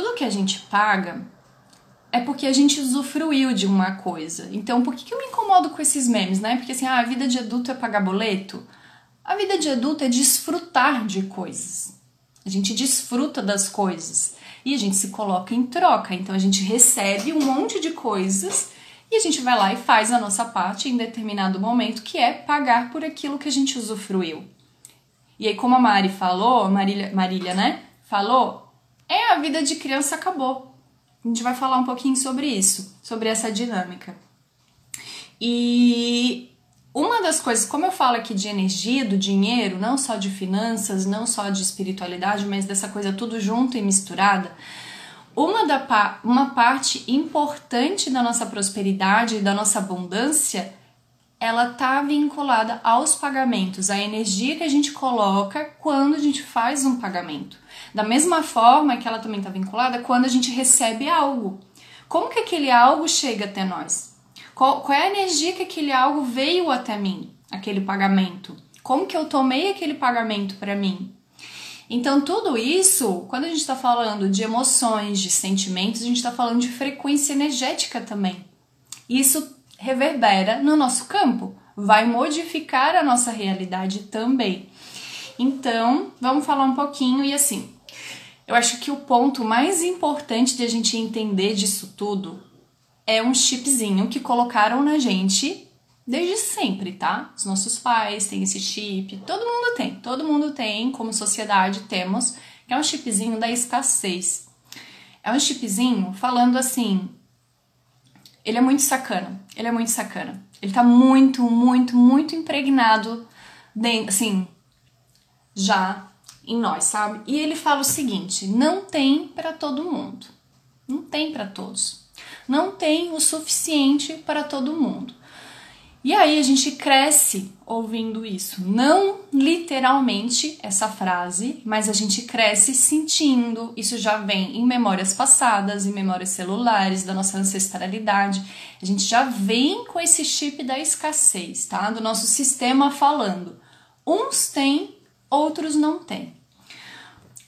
tudo que a gente paga é porque a gente usufruiu de uma coisa. Então, por que, que eu me incomodo com esses memes, né? Porque assim, ah, a vida de adulto é pagar boleto. A vida de adulto é desfrutar de coisas. A gente desfruta das coisas e a gente se coloca em troca. Então, a gente recebe um monte de coisas e a gente vai lá e faz a nossa parte em determinado momento, que é pagar por aquilo que a gente usufruiu. E aí, como a Mari falou, Marília, Marília, né? Falou, é a vida de criança acabou a gente vai falar um pouquinho sobre isso, sobre essa dinâmica. E uma das coisas, como eu falo aqui de energia, do dinheiro, não só de finanças, não só de espiritualidade, mas dessa coisa tudo junto e misturada, uma, da, uma parte importante da nossa prosperidade e da nossa abundância ela tá vinculada aos pagamentos, à energia que a gente coloca quando a gente faz um pagamento. Da mesma forma que ela também está vinculada quando a gente recebe algo. Como que aquele algo chega até nós? Qual, qual é a energia que aquele algo veio até mim, aquele pagamento? Como que eu tomei aquele pagamento para mim? Então, tudo isso, quando a gente está falando de emoções, de sentimentos, a gente está falando de frequência energética também. Isso reverbera no nosso campo, vai modificar a nossa realidade também. Então, vamos falar um pouquinho e assim. Eu acho que o ponto mais importante de a gente entender disso tudo é um chipzinho que colocaram na gente desde sempre, tá? Os nossos pais têm esse chip, todo mundo tem, todo mundo tem, como sociedade temos, é um chipzinho da escassez. É um chipzinho falando assim, ele é muito sacana. Ele é muito sacana. Ele tá muito, muito, muito impregnado, dentro, assim, já em nós, sabe? E ele fala o seguinte: não tem para todo mundo. Não tem para todos. Não tem o suficiente para todo mundo. E aí a gente cresce ouvindo isso. Não literalmente essa frase, mas a gente cresce sentindo. Isso já vem em memórias passadas, em memórias celulares, da nossa ancestralidade. A gente já vem com esse chip da escassez, tá? Do nosso sistema falando. Uns têm, outros não têm.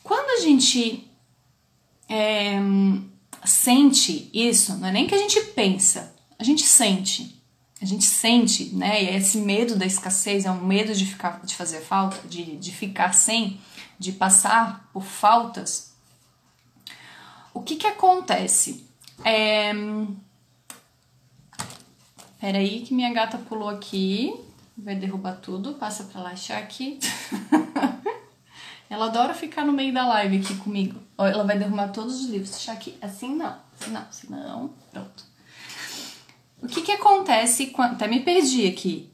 Quando a gente é, sente isso, não é nem que a gente pensa, a gente sente a gente sente, né? E esse medo da escassez é um medo de ficar, de fazer falta, de, de ficar sem, de passar por faltas. O que que acontece? É... Peraí que minha gata pulou aqui, vai derrubar tudo, passa pra lá, aqui. Ela adora ficar no meio da live aqui comigo. Ela vai derrubar todos os livros. aqui, assim não, assim não, assim não, pronto. O que que acontece quando... Até me perdi aqui.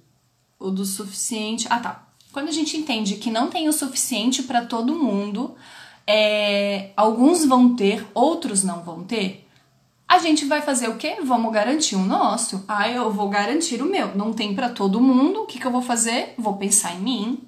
O do suficiente... Ah, tá. Quando a gente entende que não tem o suficiente para todo mundo, é... alguns vão ter, outros não vão ter, a gente vai fazer o quê? Vamos garantir o nosso. Ah, eu vou garantir o meu. Não tem para todo mundo. O que, que eu vou fazer? Vou pensar em mim.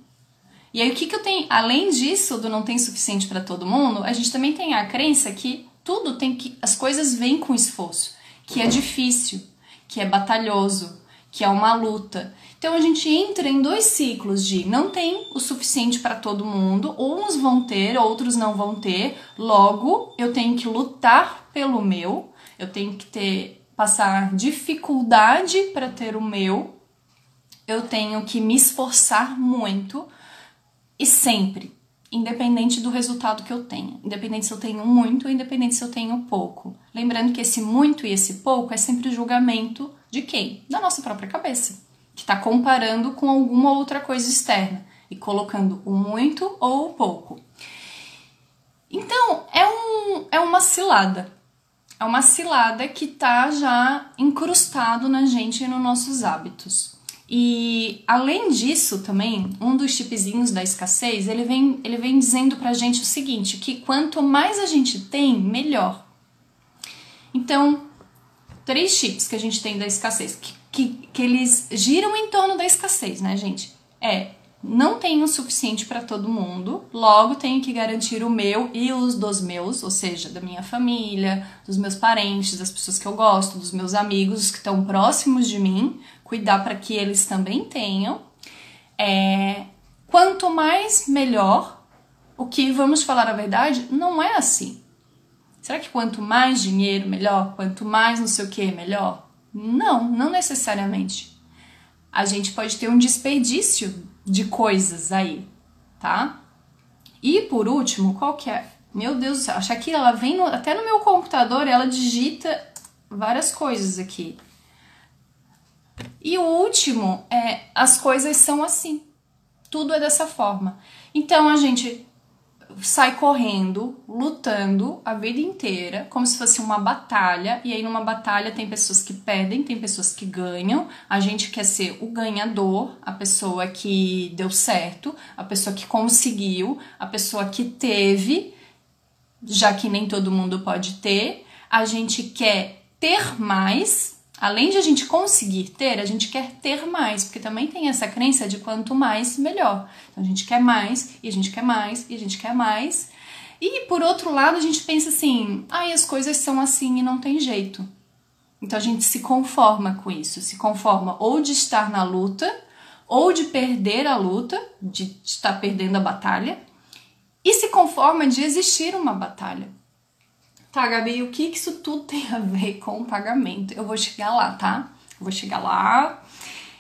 E aí, o que, que eu tenho? Além disso, do não tem suficiente para todo mundo, a gente também tem a crença que tudo tem que. As coisas vêm com esforço, que é difícil que é batalhoso, que é uma luta. Então a gente entra em dois ciclos de não tem o suficiente para todo mundo, uns vão ter, outros não vão ter. Logo, eu tenho que lutar pelo meu, eu tenho que ter passar dificuldade para ter o meu. Eu tenho que me esforçar muito e sempre independente do resultado que eu tenha, independente se eu tenho muito ou independente se eu tenho pouco. Lembrando que esse muito e esse pouco é sempre julgamento de quem? Da nossa própria cabeça, que está comparando com alguma outra coisa externa e colocando o muito ou o pouco. Então, é, um, é uma cilada. É uma cilada que está já incrustado na gente e nos nossos hábitos. E além disso, também, um dos chipzinhos da escassez, ele vem, ele vem dizendo pra gente o seguinte, que quanto mais a gente tem, melhor. Então, três chips que a gente tem da escassez, que, que, que eles giram em torno da escassez, né, gente? É não tenho o suficiente para todo mundo, logo tenho que garantir o meu e os dos meus, ou seja, da minha família, dos meus parentes, das pessoas que eu gosto, dos meus amigos que estão próximos de mim, cuidar para que eles também tenham. É, quanto mais, melhor. O que, vamos falar a verdade, não é assim. Será que quanto mais dinheiro, melhor? Quanto mais não sei o que, melhor? Não, não necessariamente. A gente pode ter um desperdício de coisas aí, tá? E por último, qual que é? Meu Deus do céu, a Shakira, ela vem no, até no meu computador, ela digita várias coisas aqui. E o último é as coisas são assim. Tudo é dessa forma. Então a gente sai correndo, lutando a vida inteira, como se fosse uma batalha, e aí numa batalha tem pessoas que perdem, tem pessoas que ganham. A gente quer ser o ganhador, a pessoa que deu certo, a pessoa que conseguiu, a pessoa que teve, já que nem todo mundo pode ter. A gente quer ter mais, além de a gente conseguir ter, a gente quer ter mais, porque também tem essa crença de quanto mais, melhor. Então a gente quer mais, e a gente quer mais, e a gente quer mais. E por outro lado, a gente pensa assim: ai, ah, as coisas são assim e não tem jeito. Então a gente se conforma com isso, se conforma ou de estar na luta, ou de perder a luta, de estar perdendo a batalha, e se conforma de existir uma batalha. Tá, Gabi, o que isso tudo tem a ver com o pagamento? Eu vou chegar lá, tá? Eu vou chegar lá.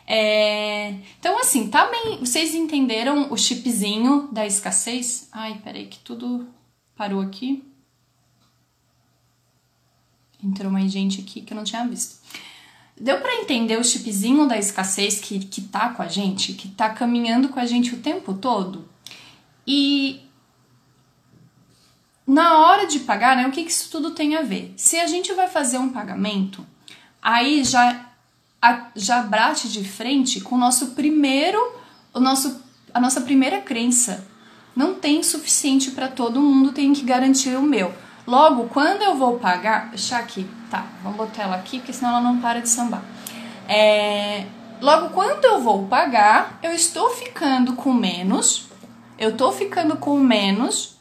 É... Então, assim, tá bem. Vocês entenderam o chipzinho da escassez? Ai, peraí, que tudo parou aqui. Entrou mais gente aqui que eu não tinha visto. Deu para entender o chipzinho da escassez que, que tá com a gente, que tá caminhando com a gente o tempo todo? E na hora de pagar, né, o que, que isso tudo tem a ver? Se a gente vai fazer um pagamento, aí já, a, já bate de frente com o nosso primeiro, o nosso, a nossa primeira crença. Não tem suficiente para todo mundo, tem que garantir o meu. Logo, quando eu vou pagar, deixar aqui, tá, vamos botar ela aqui, porque senão ela não para de sambar. É, logo, quando eu vou pagar, eu estou ficando com menos, eu estou ficando com menos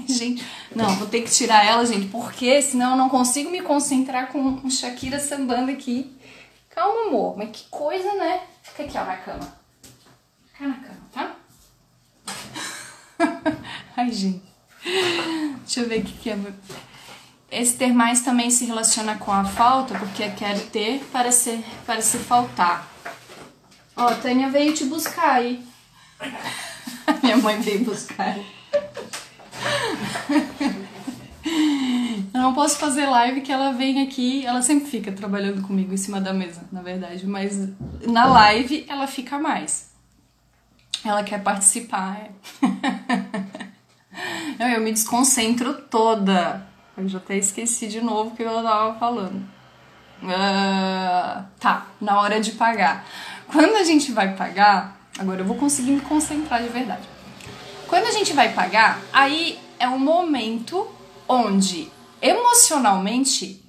gente, não, vou ter que tirar ela, gente, porque senão eu não consigo me concentrar com um Shakira sambando aqui. Calma, amor, mas que coisa, né? Fica aqui, ó, na cama. Fica na cama, tá? Ai, gente. Deixa eu ver o que, que é. Esse ter mais também se relaciona com a falta, porque quero ter para ser, para se faltar. Ó, Tânia veio te buscar aí. Minha mãe veio buscar. Eu não posso fazer live que ela vem aqui, ela sempre fica trabalhando comigo em cima da mesa, na verdade, mas na live ela fica mais. Ela quer participar. É. Não, eu me desconcentro toda. Eu já até esqueci de novo o que eu tava falando. Uh, tá, na hora de pagar. Quando a gente vai pagar, agora eu vou conseguir me concentrar de verdade. Quando a gente vai pagar, aí é um momento onde emocionalmente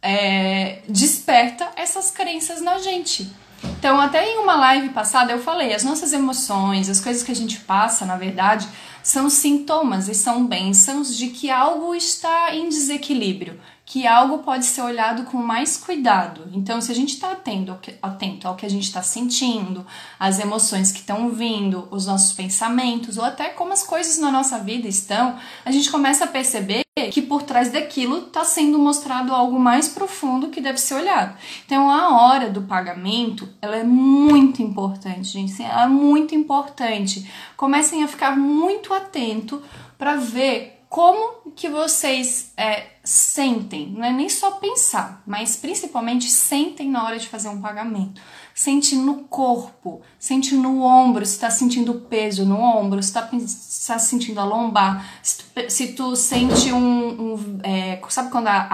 é, desperta essas crenças na gente. Então, até em uma live passada eu falei, as nossas emoções, as coisas que a gente passa, na verdade, são sintomas e são bênçãos de que algo está em desequilíbrio, que algo pode ser olhado com mais cuidado. Então, se a gente está atento, atento ao que a gente está sentindo, as emoções que estão vindo, os nossos pensamentos, ou até como as coisas na nossa vida estão, a gente começa a perceber que por trás daquilo está sendo mostrado algo mais profundo que deve ser olhado. Então, a hora do pagamento, ela é muito importante, gente. Ela é muito importante. Comecem a ficar muito atento para ver como que vocês é, sentem, não é nem só pensar, mas principalmente sentem na hora de fazer um pagamento. Sente no corpo, sente no ombro, se está sentindo peso no ombro, se está tá sentindo a lombar, se tu, se tu sente um. um é, sabe quando a,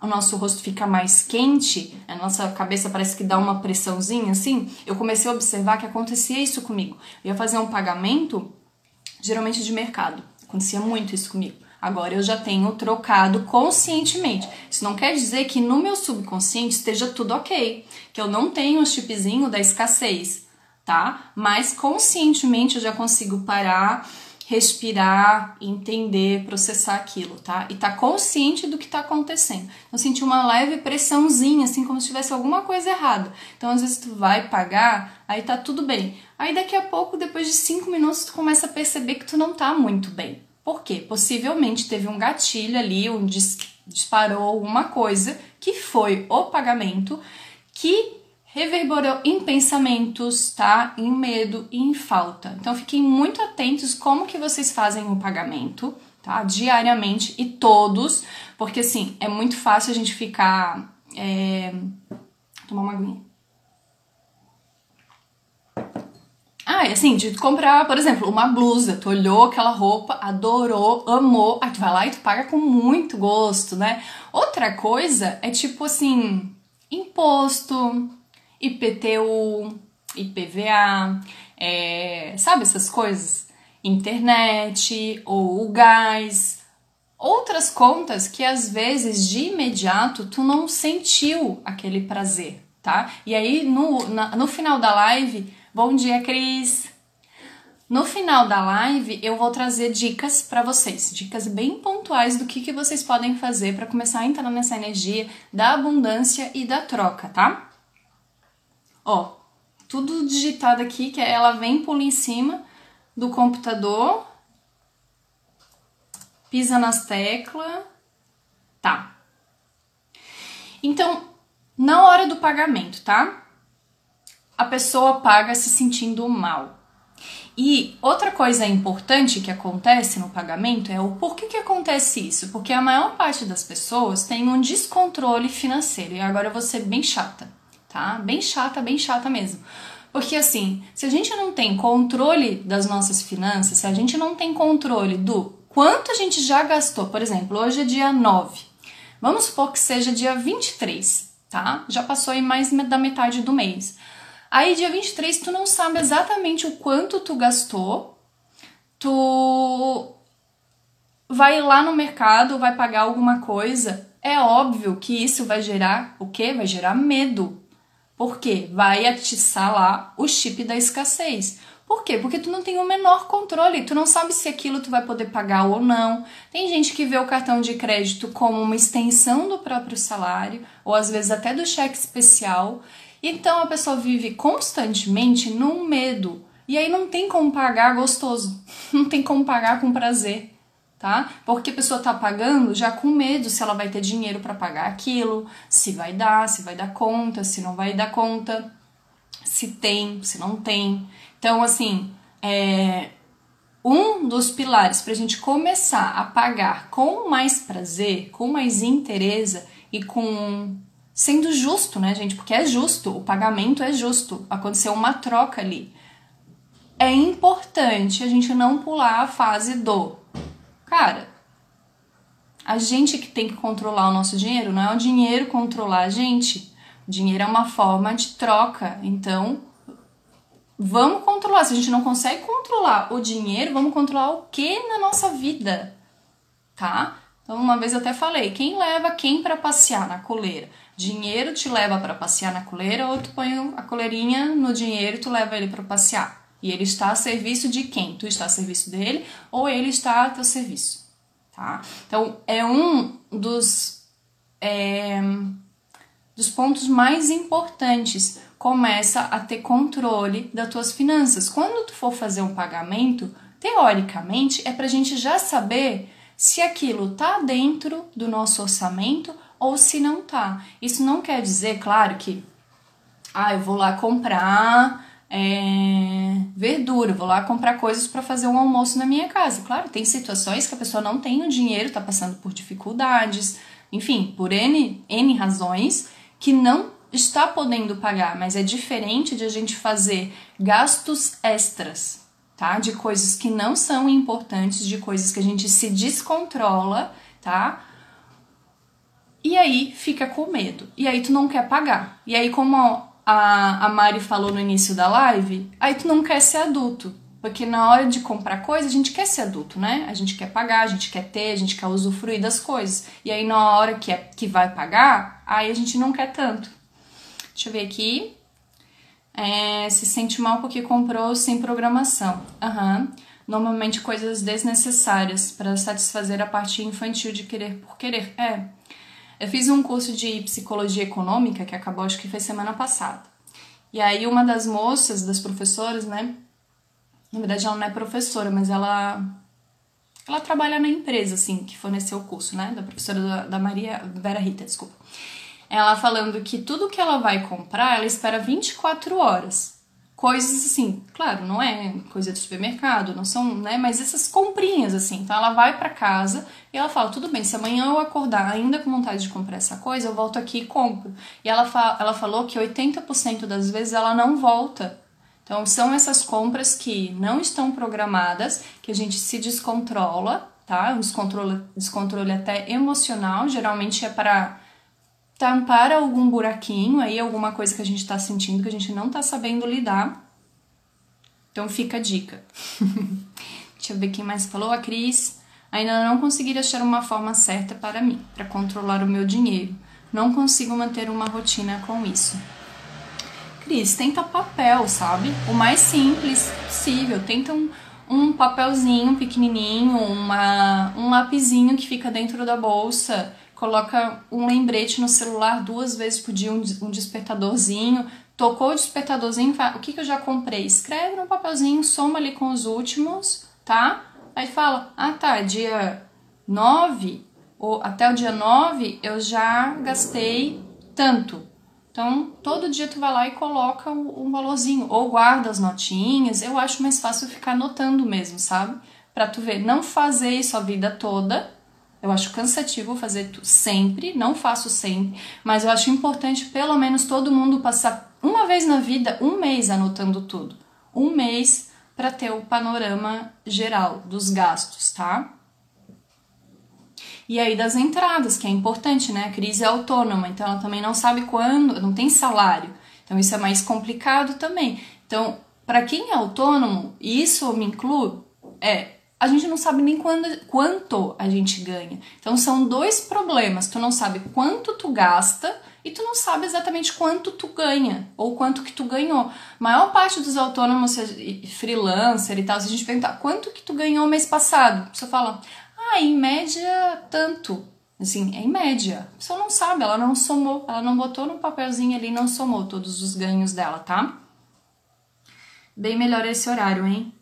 a, o nosso rosto fica mais quente, a nossa cabeça parece que dá uma pressãozinha assim? Eu comecei a observar que acontecia isso comigo. Eu ia fazer um pagamento, geralmente de mercado Acontecia muito isso comigo. Agora eu já tenho trocado conscientemente. Isso não quer dizer que no meu subconsciente esteja tudo ok, que eu não tenho o chipzinho da escassez, tá? Mas conscientemente eu já consigo parar respirar, entender, processar aquilo, tá? E tá consciente do que tá acontecendo. Eu senti uma leve pressãozinha, assim, como se tivesse alguma coisa errada. Então, às vezes, tu vai pagar, aí tá tudo bem. Aí, daqui a pouco, depois de cinco minutos, tu começa a perceber que tu não tá muito bem. Por quê? Possivelmente teve um gatilho ali, um dis disparou alguma coisa que foi o pagamento que reverberou em pensamentos, tá? Em medo e em falta. Então fiquem muito atentos como que vocês fazem o pagamento, tá? Diariamente e todos, porque assim, é muito fácil a gente ficar. É... Tomar uma aguinha. Ah, e assim, de comprar, por exemplo, uma blusa, tu olhou aquela roupa, adorou, amou, aí tu vai lá e tu paga com muito gosto, né? Outra coisa é tipo assim, imposto, IPTU, IPVA, é, sabe essas coisas? Internet ou o gás, outras contas que às vezes de imediato tu não sentiu aquele prazer, tá? E aí no, na, no final da live Bom dia, Cris! No final da live, eu vou trazer dicas para vocês, dicas bem pontuais do que, que vocês podem fazer para começar a entrar nessa energia da abundância e da troca, tá? Ó, tudo digitado aqui, que ela vem pula em cima do computador, pisa nas teclas, tá? Então, na hora do pagamento, tá? A pessoa paga se sentindo mal. E outra coisa importante que acontece no pagamento é o porquê que acontece isso? Porque a maior parte das pessoas tem um descontrole financeiro. E agora eu vou ser bem chata, tá? Bem chata, bem chata mesmo. Porque assim, se a gente não tem controle das nossas finanças, se a gente não tem controle do quanto a gente já gastou, por exemplo, hoje é dia 9. Vamos supor que seja dia 23, tá? Já passou aí mais da metade do mês. Aí dia 23 tu não sabe exatamente o quanto tu gastou. Tu vai lá no mercado, vai pagar alguma coisa. É óbvio que isso vai gerar o quê? Vai gerar medo. Por quê? Vai atiçar lá o chip da escassez. Por quê? Porque tu não tem o menor controle, tu não sabe se aquilo tu vai poder pagar ou não. Tem gente que vê o cartão de crédito como uma extensão do próprio salário, ou às vezes até do cheque especial, então a pessoa vive constantemente num medo. E aí não tem como pagar gostoso, não tem como pagar com prazer, tá? Porque a pessoa tá pagando já com medo se ela vai ter dinheiro para pagar aquilo, se vai dar, se vai dar conta, se não vai dar conta, se tem, se não tem. Então, assim, é, um dos pilares para a gente começar a pagar com mais prazer, com mais interesse e com sendo justo, né, gente? Porque é justo, o pagamento é justo, aconteceu uma troca ali. É importante a gente não pular a fase do cara. A gente que tem que controlar o nosso dinheiro, não é o dinheiro controlar a gente. O dinheiro é uma forma de troca, então vamos controlar. Se a gente não consegue controlar o dinheiro, vamos controlar o que na nossa vida, tá? Então, uma vez eu até falei, quem leva quem para passear na coleira? Dinheiro te leva para passear na coleira ou tu põe a coleirinha no dinheiro e tu leva ele para passear? E ele está a serviço de quem? Tu está a serviço dele ou ele está a teu serviço, tá? Então, é um dos, é, dos pontos mais importantes. Começa a ter controle das tuas finanças. Quando tu for fazer um pagamento, teoricamente, é para a gente já saber se aquilo tá dentro do nosso orçamento ou se não tá. Isso não quer dizer, claro, que ah, eu vou lá comprar é, verdura, vou lá comprar coisas para fazer um almoço na minha casa. Claro, tem situações que a pessoa não tem o dinheiro, tá passando por dificuldades, enfim, por N, N razões que não está podendo pagar, mas é diferente de a gente fazer gastos extras tá? De coisas que não são importantes, de coisas que a gente se descontrola, tá? E aí fica com medo. E aí tu não quer pagar. E aí, como a, a Mari falou no início da live, aí tu não quer ser adulto. Porque na hora de comprar coisa, a gente quer ser adulto, né? A gente quer pagar, a gente quer ter, a gente quer usufruir das coisas. E aí, na hora que, é, que vai pagar, aí a gente não quer tanto. Deixa eu ver aqui é, se sente mal porque comprou sem programação. Uhum. Normalmente coisas desnecessárias para satisfazer a parte infantil de querer por querer. É. Eu fiz um curso de psicologia econômica que acabou, acho que foi semana passada. E aí uma das moças, das professoras, né? Na verdade ela não é professora, mas ela Ela trabalha na empresa, assim, que forneceu o curso, né? Da professora da, da Maria Vera Rita, desculpa. Ela falando que tudo que ela vai comprar, ela espera 24 horas. Coisas assim, claro, não é coisa de supermercado, não são, né? Mas essas comprinhas, assim. Então ela vai para casa e ela fala: tudo bem, se amanhã eu acordar ainda com vontade de comprar essa coisa, eu volto aqui e compro. E ela, fa ela falou que 80% das vezes ela não volta então, são essas compras que não estão programadas, que a gente se descontrola, tá? Um descontrole, descontrole até emocional, geralmente é para tampar algum buraquinho aí, alguma coisa que a gente está sentindo que a gente não está sabendo lidar. Então, fica a dica. Deixa eu ver quem mais falou. A Cris. Ainda não consegui achar uma forma certa para mim, para controlar o meu dinheiro. Não consigo manter uma rotina com isso. Cris, tenta papel, sabe? O mais simples possível. Tenta um, um papelzinho pequenininho, uma, um lapisinho que fica dentro da bolsa. Coloca um lembrete no celular duas vezes por dia, um, um despertadorzinho. Tocou o despertadorzinho, fala, o que, que eu já comprei? Escreve no papelzinho, soma ali com os últimos, tá? Aí fala, ah tá, dia 9, ou até o dia 9 eu já gastei tanto. Então, todo dia tu vai lá e coloca um valorzinho, ou guarda as notinhas. Eu acho mais fácil ficar anotando mesmo, sabe? Pra tu ver, não fazer isso a vida toda. Eu acho cansativo fazer sempre, não faço sempre, mas eu acho importante pelo menos todo mundo passar uma vez na vida, um mês anotando tudo. Um mês para ter o panorama geral dos gastos, tá? E aí das entradas, que é importante, né? A crise é autônoma, então ela também não sabe quando, não tem salário. Então isso é mais complicado também. Então, para quem é autônomo, e isso me inclui, é a gente não sabe nem quando, quanto a gente ganha. Então são dois problemas. Tu não sabe quanto tu gasta e tu não sabe exatamente quanto tu ganha ou quanto que tu ganhou. Maior parte dos autônomos, freelancer e tal, se a gente perguntar quanto que tu ganhou mês passado, você fala, ah, em média, tanto. Assim, em média. A pessoa não sabe, ela não somou, ela não botou no papelzinho ali, não somou todos os ganhos dela, tá? Bem melhor esse horário, hein?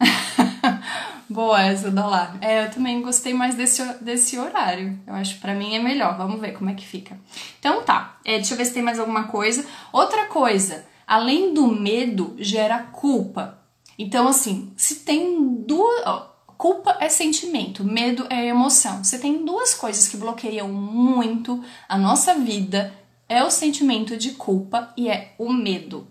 Boa essa, dólar. É, eu também gostei mais desse, desse horário. Eu acho pra mim é melhor. Vamos ver como é que fica. Então tá, é, deixa eu ver se tem mais alguma coisa. Outra coisa, além do medo, gera culpa. Então, assim, se tem duas. Culpa é sentimento, medo é emoção. Você tem duas coisas que bloqueiam muito a nossa vida: é o sentimento de culpa e é o medo.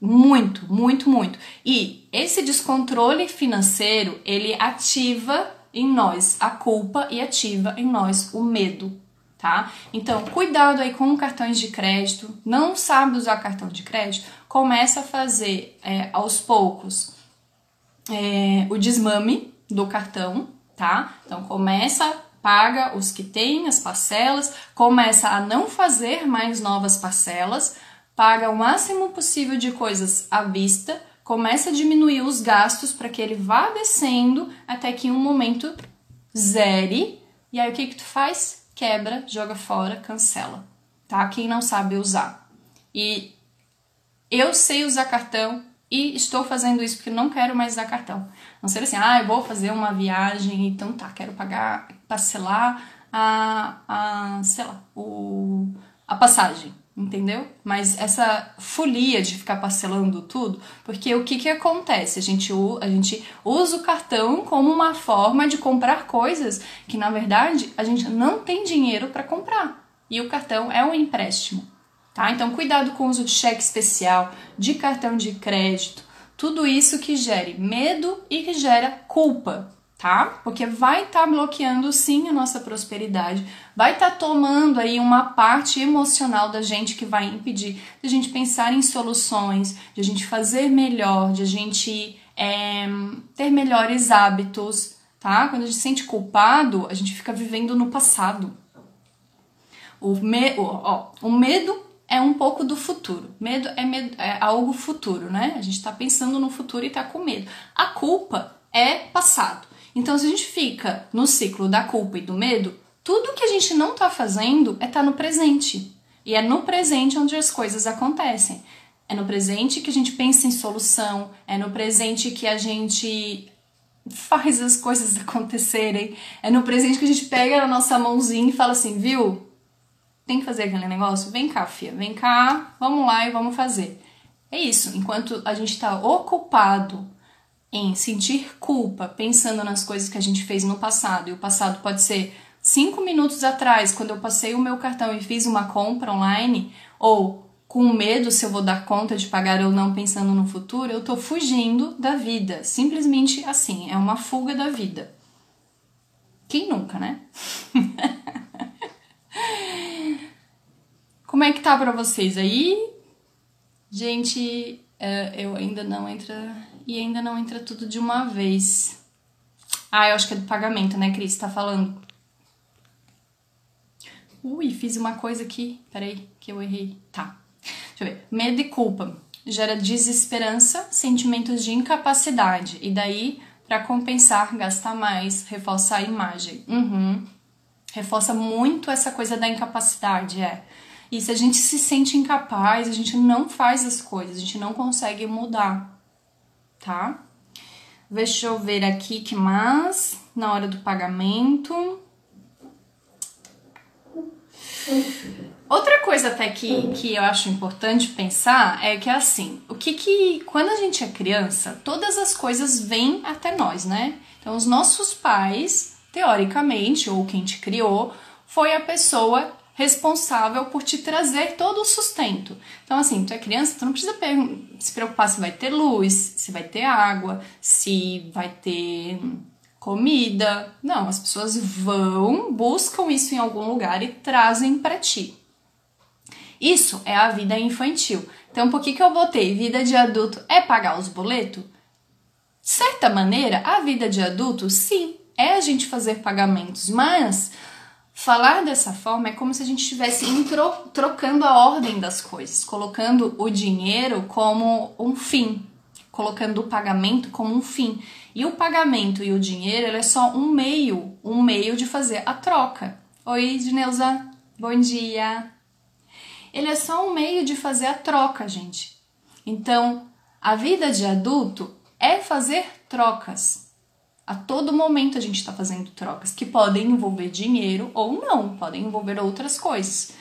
Muito, muito, muito. E esse descontrole financeiro, ele ativa em nós a culpa e ativa em nós o medo, tá? Então, cuidado aí com cartões de crédito. Não sabe usar cartão de crédito? Começa a fazer é, aos poucos é, o desmame do cartão, tá? Então começa, paga os que tem, as parcelas, começa a não fazer mais novas parcelas, paga o máximo possível de coisas à vista, começa a diminuir os gastos para que ele vá descendo até que em um momento zere. E aí o que que tu faz? Quebra, joga fora, cancela, tá? Quem não sabe usar. E eu sei usar cartão, e estou fazendo isso porque não quero mais usar cartão. Não ser assim, ah, eu vou fazer uma viagem, então tá, quero pagar, parcelar a, a sei lá, o, a passagem, entendeu? Mas essa folia de ficar parcelando tudo, porque o que que acontece? A gente, a gente usa o cartão como uma forma de comprar coisas que na verdade a gente não tem dinheiro para comprar. E o cartão é um empréstimo. Tá? Então, cuidado com o uso de cheque especial, de cartão de crédito, tudo isso que gere medo e que gera culpa, tá? Porque vai estar tá bloqueando sim a nossa prosperidade, vai estar tá tomando aí uma parte emocional da gente que vai impedir de a gente pensar em soluções, de a gente fazer melhor, de a gente é, ter melhores hábitos, tá? Quando a gente se sente culpado, a gente fica vivendo no passado. O, me, ó, o medo é um pouco do futuro. Medo é, medo, é algo futuro, né? A gente está pensando no futuro e está com medo. A culpa é passado. Então, se a gente fica no ciclo da culpa e do medo, tudo que a gente não está fazendo é estar tá no presente. E é no presente onde as coisas acontecem. É no presente que a gente pensa em solução, é no presente que a gente faz as coisas acontecerem. É no presente que a gente pega na nossa mãozinha e fala assim, viu? Tem que fazer aquele negócio? Vem cá, fia, vem cá, vamos lá e vamos fazer. É isso. Enquanto a gente está ocupado em sentir culpa, pensando nas coisas que a gente fez no passado, e o passado pode ser cinco minutos atrás, quando eu passei o meu cartão e fiz uma compra online, ou com medo se eu vou dar conta de pagar ou não pensando no futuro, eu tô fugindo da vida. Simplesmente assim, é uma fuga da vida. Quem nunca, né? Como é que tá para vocês aí? Gente, é, eu ainda não entra e ainda não entra tudo de uma vez. Ah, eu acho que é do pagamento, né, Cris? Tá falando. Ui, fiz uma coisa aqui. Peraí, que eu errei. Tá. Deixa eu ver. Medo e culpa gera desesperança, sentimentos de incapacidade. E daí, para compensar, gasta mais, reforça a imagem. Uhum. Reforça muito essa coisa da incapacidade, é. E se a gente se sente incapaz, a gente não faz as coisas, a gente não consegue mudar, tá? Deixa eu ver aqui que mais na hora do pagamento. Outra coisa até que, que eu acho importante pensar é que assim, o que que quando a gente é criança, todas as coisas vêm até nós, né? Então os nossos pais, teoricamente, ou quem te criou, foi a pessoa responsável por te trazer todo o sustento. Então, assim, tu é criança, tu não precisa se preocupar se vai ter luz, se vai ter água, se vai ter comida. Não, as pessoas vão, buscam isso em algum lugar e trazem para ti. Isso é a vida infantil. Então, por que, que eu botei vida de adulto é pagar os boletos? De certa maneira, a vida de adulto, sim, é a gente fazer pagamentos, mas Falar dessa forma é como se a gente estivesse trocando a ordem das coisas, colocando o dinheiro como um fim, colocando o pagamento como um fim. E o pagamento e o dinheiro ele é só um meio, um meio de fazer a troca. Oi, Dineuza, bom dia. Ele é só um meio de fazer a troca, gente. Então, a vida de adulto é fazer trocas. A todo momento a gente está fazendo trocas que podem envolver dinheiro ou não, podem envolver outras coisas.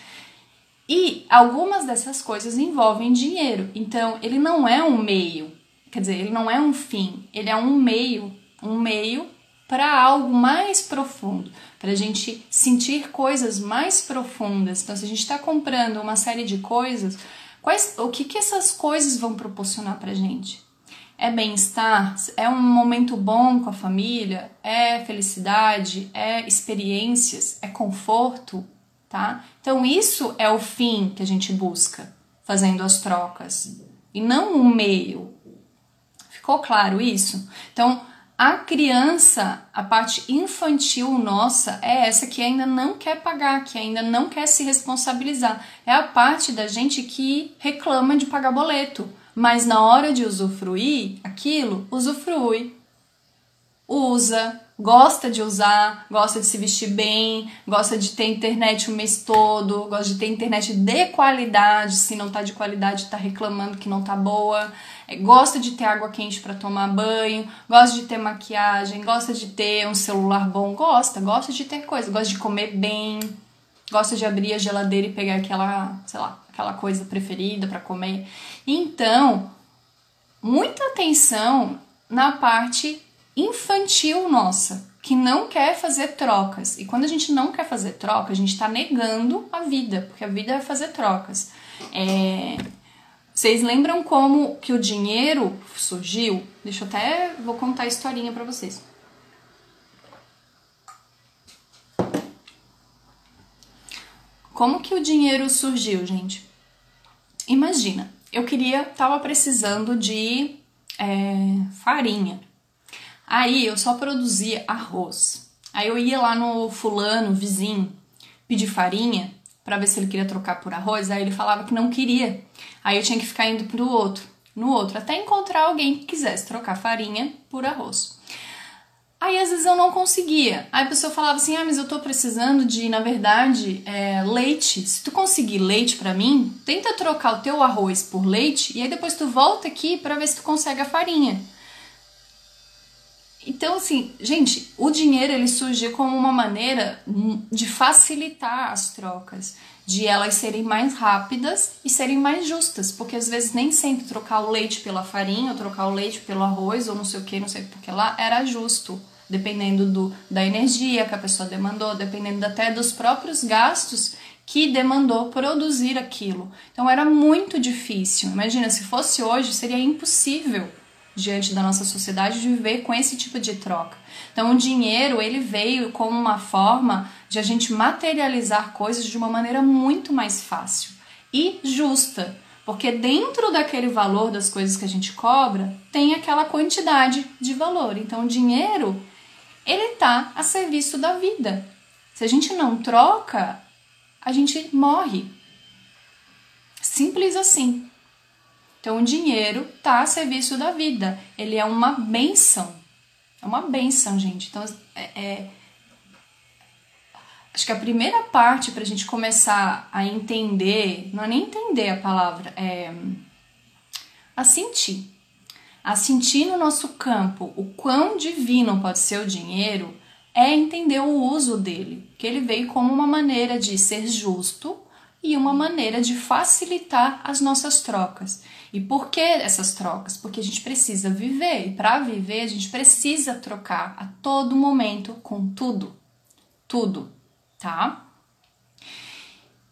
E algumas dessas coisas envolvem dinheiro. Então, ele não é um meio, quer dizer, ele não é um fim, ele é um meio, um meio para algo mais profundo, para a gente sentir coisas mais profundas. Então, se a gente está comprando uma série de coisas, quais, o que, que essas coisas vão proporcionar para a gente? É bem-estar, é um momento bom com a família, é felicidade, é experiências, é conforto, tá? Então isso é o fim que a gente busca fazendo as trocas e não o meio. Ficou claro isso? Então, a criança, a parte infantil nossa é essa que ainda não quer pagar, que ainda não quer se responsabilizar. É a parte da gente que reclama de pagar boleto mas na hora de usufruir aquilo, usufrui, usa, gosta de usar, gosta de se vestir bem, gosta de ter internet o mês todo, gosta de ter internet de qualidade, se não tá de qualidade tá reclamando que não tá boa, é, gosta de ter água quente para tomar banho, gosta de ter maquiagem, gosta de ter um celular bom, gosta, gosta de ter coisa, gosta de comer bem, gosta de abrir a geladeira e pegar aquela, sei lá, aquela coisa preferida para comer. Então, muita atenção na parte infantil nossa, que não quer fazer trocas. E quando a gente não quer fazer troca, a gente está negando a vida, porque a vida é fazer trocas. É... Vocês lembram como que o dinheiro surgiu? Deixa eu até vou contar a historinha para vocês. Como que o dinheiro surgiu, gente? Imagina, eu queria, tava precisando de é, farinha. Aí eu só produzia arroz. Aí eu ia lá no fulano, vizinho, pedir farinha para ver se ele queria trocar por arroz. Aí ele falava que não queria. Aí eu tinha que ficar indo pro outro, no outro, até encontrar alguém que quisesse trocar farinha por arroz. Aí às vezes eu não conseguia. Aí a pessoa falava assim: ah, mas eu tô precisando de, na verdade, é, leite. Se tu conseguir leite para mim, tenta trocar o teu arroz por leite e aí depois tu volta aqui para ver se tu consegue a farinha. Então, assim, gente, o dinheiro ele surgiu como uma maneira de facilitar as trocas, de elas serem mais rápidas e serem mais justas, porque às vezes nem sempre trocar o leite pela farinha, ou trocar o leite pelo arroz, ou não sei o que, não sei porque lá, era justo, dependendo do, da energia que a pessoa demandou, dependendo até dos próprios gastos que demandou produzir aquilo. Então era muito difícil. Imagina, se fosse hoje, seria impossível diante da nossa sociedade de viver com esse tipo de troca. Então o dinheiro, ele veio como uma forma de a gente materializar coisas de uma maneira muito mais fácil e justa. Porque dentro daquele valor das coisas que a gente cobra, tem aquela quantidade de valor. Então o dinheiro, ele está a serviço da vida. Se a gente não troca, a gente morre. Simples assim. Então, o dinheiro está a serviço da vida. Ele é uma benção. É uma benção, gente. Então, é, é... acho que a primeira parte para a gente começar a entender, não é nem entender a palavra, é a sentir. A sentir no nosso campo o quão divino pode ser o dinheiro é entender o uso dele, que ele veio como uma maneira de ser justo e uma maneira de facilitar as nossas trocas. E por que essas trocas? Porque a gente precisa viver e para viver a gente precisa trocar a todo momento com tudo. Tudo, tá?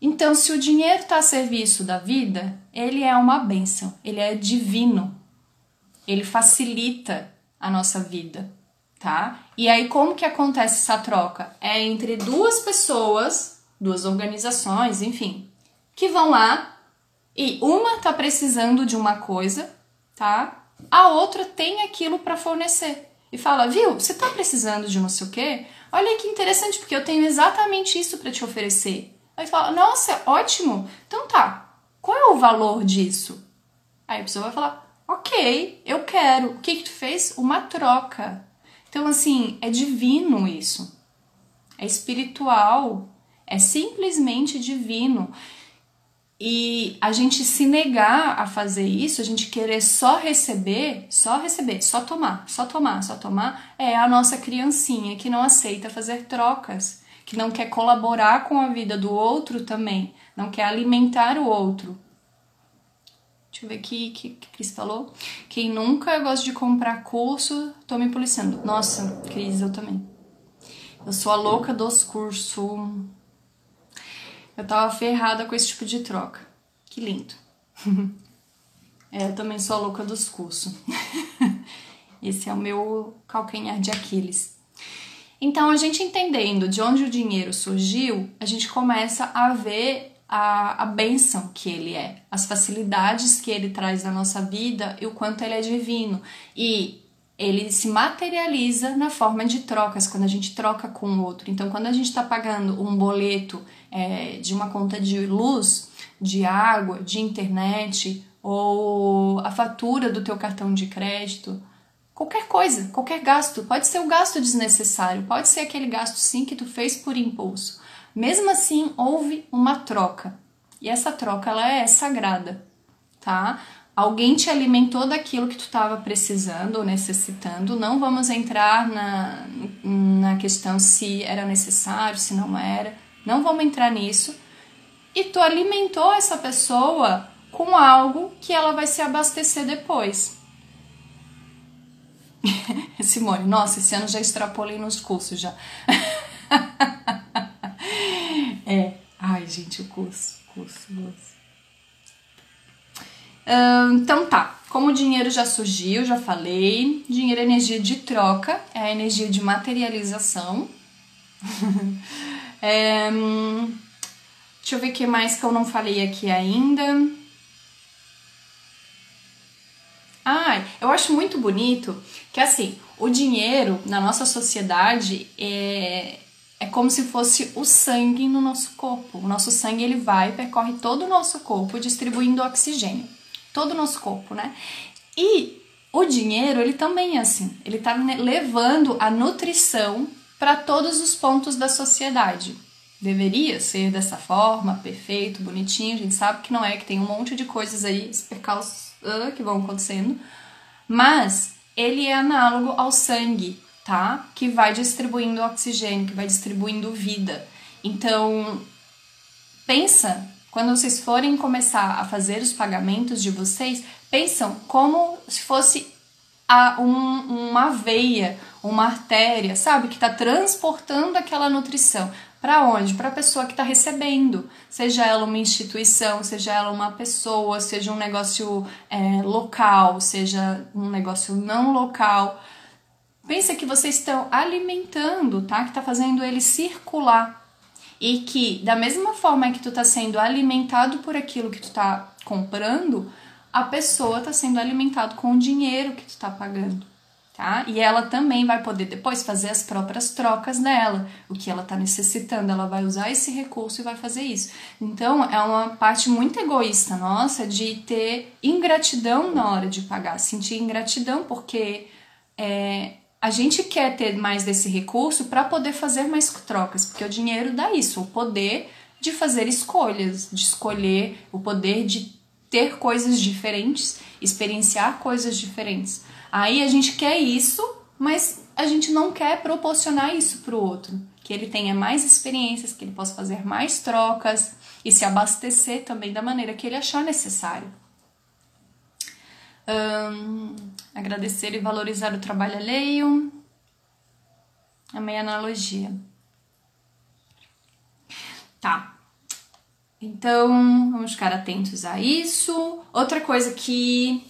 Então, se o dinheiro está a serviço da vida, ele é uma benção, ele é divino, ele facilita a nossa vida tá? E aí como que acontece essa troca? É entre duas pessoas, duas organizações, enfim, que vão lá e uma tá precisando de uma coisa, tá? A outra tem aquilo para fornecer. E fala, viu, você tá precisando de não sei o quê? Olha que interessante, porque eu tenho exatamente isso para te oferecer. Aí fala, nossa, ótimo. Então tá, qual é o valor disso? Aí a pessoa vai falar, ok, eu quero. O que que tu fez? Uma troca. Então, assim, é divino isso. É espiritual. É simplesmente divino. E a gente se negar a fazer isso, a gente querer só receber, só receber, só tomar, só tomar, só tomar, é a nossa criancinha que não aceita fazer trocas, que não quer colaborar com a vida do outro também, não quer alimentar o outro. Deixa eu ver aqui o que, que Cris falou. Quem nunca gosta de comprar curso, tô me policiando. Nossa, Cris, eu também. Eu sou a louca dos cursos. Eu tava ferrada com esse tipo de troca. Que lindo. é, eu também sou a louca dos cursos. Esse é o meu calcanhar de Aquiles. Então, a gente entendendo de onde o dinheiro surgiu, a gente começa a ver a, a bênção que ele é, as facilidades que ele traz na nossa vida e o quanto ele é divino. E ele se materializa na forma de trocas, quando a gente troca com o outro. Então, quando a gente está pagando um boleto é, de uma conta de luz, de água, de internet, ou a fatura do teu cartão de crédito, qualquer coisa, qualquer gasto, pode ser o um gasto desnecessário, pode ser aquele gasto sim que tu fez por impulso. Mesmo assim, houve uma troca. E essa troca ela é sagrada, tá? Alguém te alimentou daquilo que tu estava precisando ou necessitando. Não vamos entrar na, na questão se era necessário, se não era. Não vamos entrar nisso. E tu alimentou essa pessoa com algo que ela vai se abastecer depois. Simone, nossa, esse ano já extrapolei nos cursos já. É. Ai, gente, o curso, curso, curso. Então tá, como o dinheiro já surgiu, já falei, dinheiro é energia de troca, é a energia de materialização. é, deixa eu ver o que mais que eu não falei aqui ainda. Ai, eu acho muito bonito que assim, o dinheiro na nossa sociedade é, é como se fosse o sangue no nosso corpo. O nosso sangue ele vai, percorre todo o nosso corpo, distribuindo oxigênio. Todo o nosso corpo, né? E o dinheiro, ele também é assim. Ele está levando a nutrição para todos os pontos da sociedade. Deveria ser dessa forma, perfeito, bonitinho. A gente sabe que não é, que tem um monte de coisas aí, percalços uh, que vão acontecendo. Mas ele é análogo ao sangue tá? Que vai distribuindo oxigênio, que vai distribuindo vida. Então, pensa, quando vocês forem começar a fazer os pagamentos de vocês, pensam como se fosse a um, uma veia, uma artéria, sabe? Que está transportando aquela nutrição. Para onde? Para a pessoa que está recebendo. Seja ela uma instituição, seja ela uma pessoa, seja um negócio é, local, seja um negócio não local. Pensa que vocês estão alimentando, tá? Que está fazendo ele circular. E que, da mesma forma que tu está sendo alimentado por aquilo que tu está comprando, a pessoa está sendo alimentado com o dinheiro que tu está pagando, tá? E ela também vai poder depois fazer as próprias trocas dela, o que ela está necessitando, ela vai usar esse recurso e vai fazer isso. Então é uma parte muito egoísta nossa de ter ingratidão na hora de pagar, sentir ingratidão porque é, a gente quer ter mais desse recurso para poder fazer mais trocas, porque o dinheiro dá isso, o poder de fazer escolhas, de escolher, o poder de ter coisas diferentes, experienciar coisas diferentes. Aí a gente quer isso, mas a gente não quer proporcionar isso para o outro, que ele tenha mais experiências, que ele possa fazer mais trocas e se abastecer também da maneira que ele achar necessário. Um, agradecer e valorizar o trabalho alheio. A meia analogia. Tá. Então, vamos ficar atentos a isso. Outra coisa que.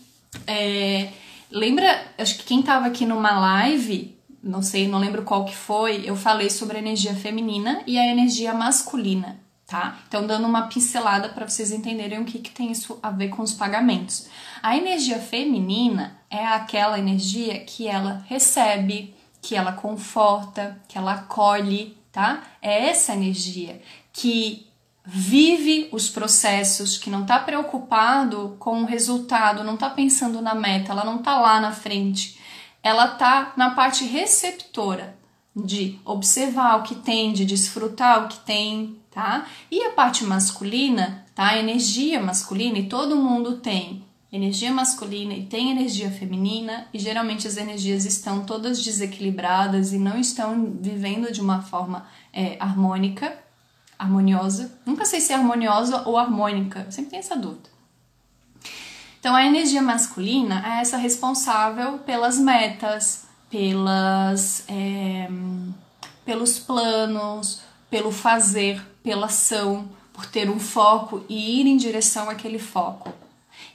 É, lembra, acho que quem estava aqui numa live, não sei, não lembro qual que foi, eu falei sobre a energia feminina e a energia masculina, tá? Então, dando uma pincelada para vocês entenderem o que, que tem isso a ver com os pagamentos. A energia feminina é aquela energia que ela recebe, que ela conforta, que ela acolhe, tá? É essa energia que vive os processos, que não está preocupado com o resultado, não está pensando na meta, ela não está lá na frente. Ela está na parte receptora de observar o que tem, de desfrutar o que tem, tá? E a parte masculina, tá? A energia masculina, e todo mundo tem energia masculina e tem energia feminina, e geralmente as energias estão todas desequilibradas e não estão vivendo de uma forma é, harmônica harmoniosa. Nunca sei se é harmoniosa ou harmônica, sempre tenho essa dúvida. Então, a energia masculina é essa responsável pelas metas, pelas, é, pelos planos, pelo fazer, pela ação, por ter um foco e ir em direção àquele foco.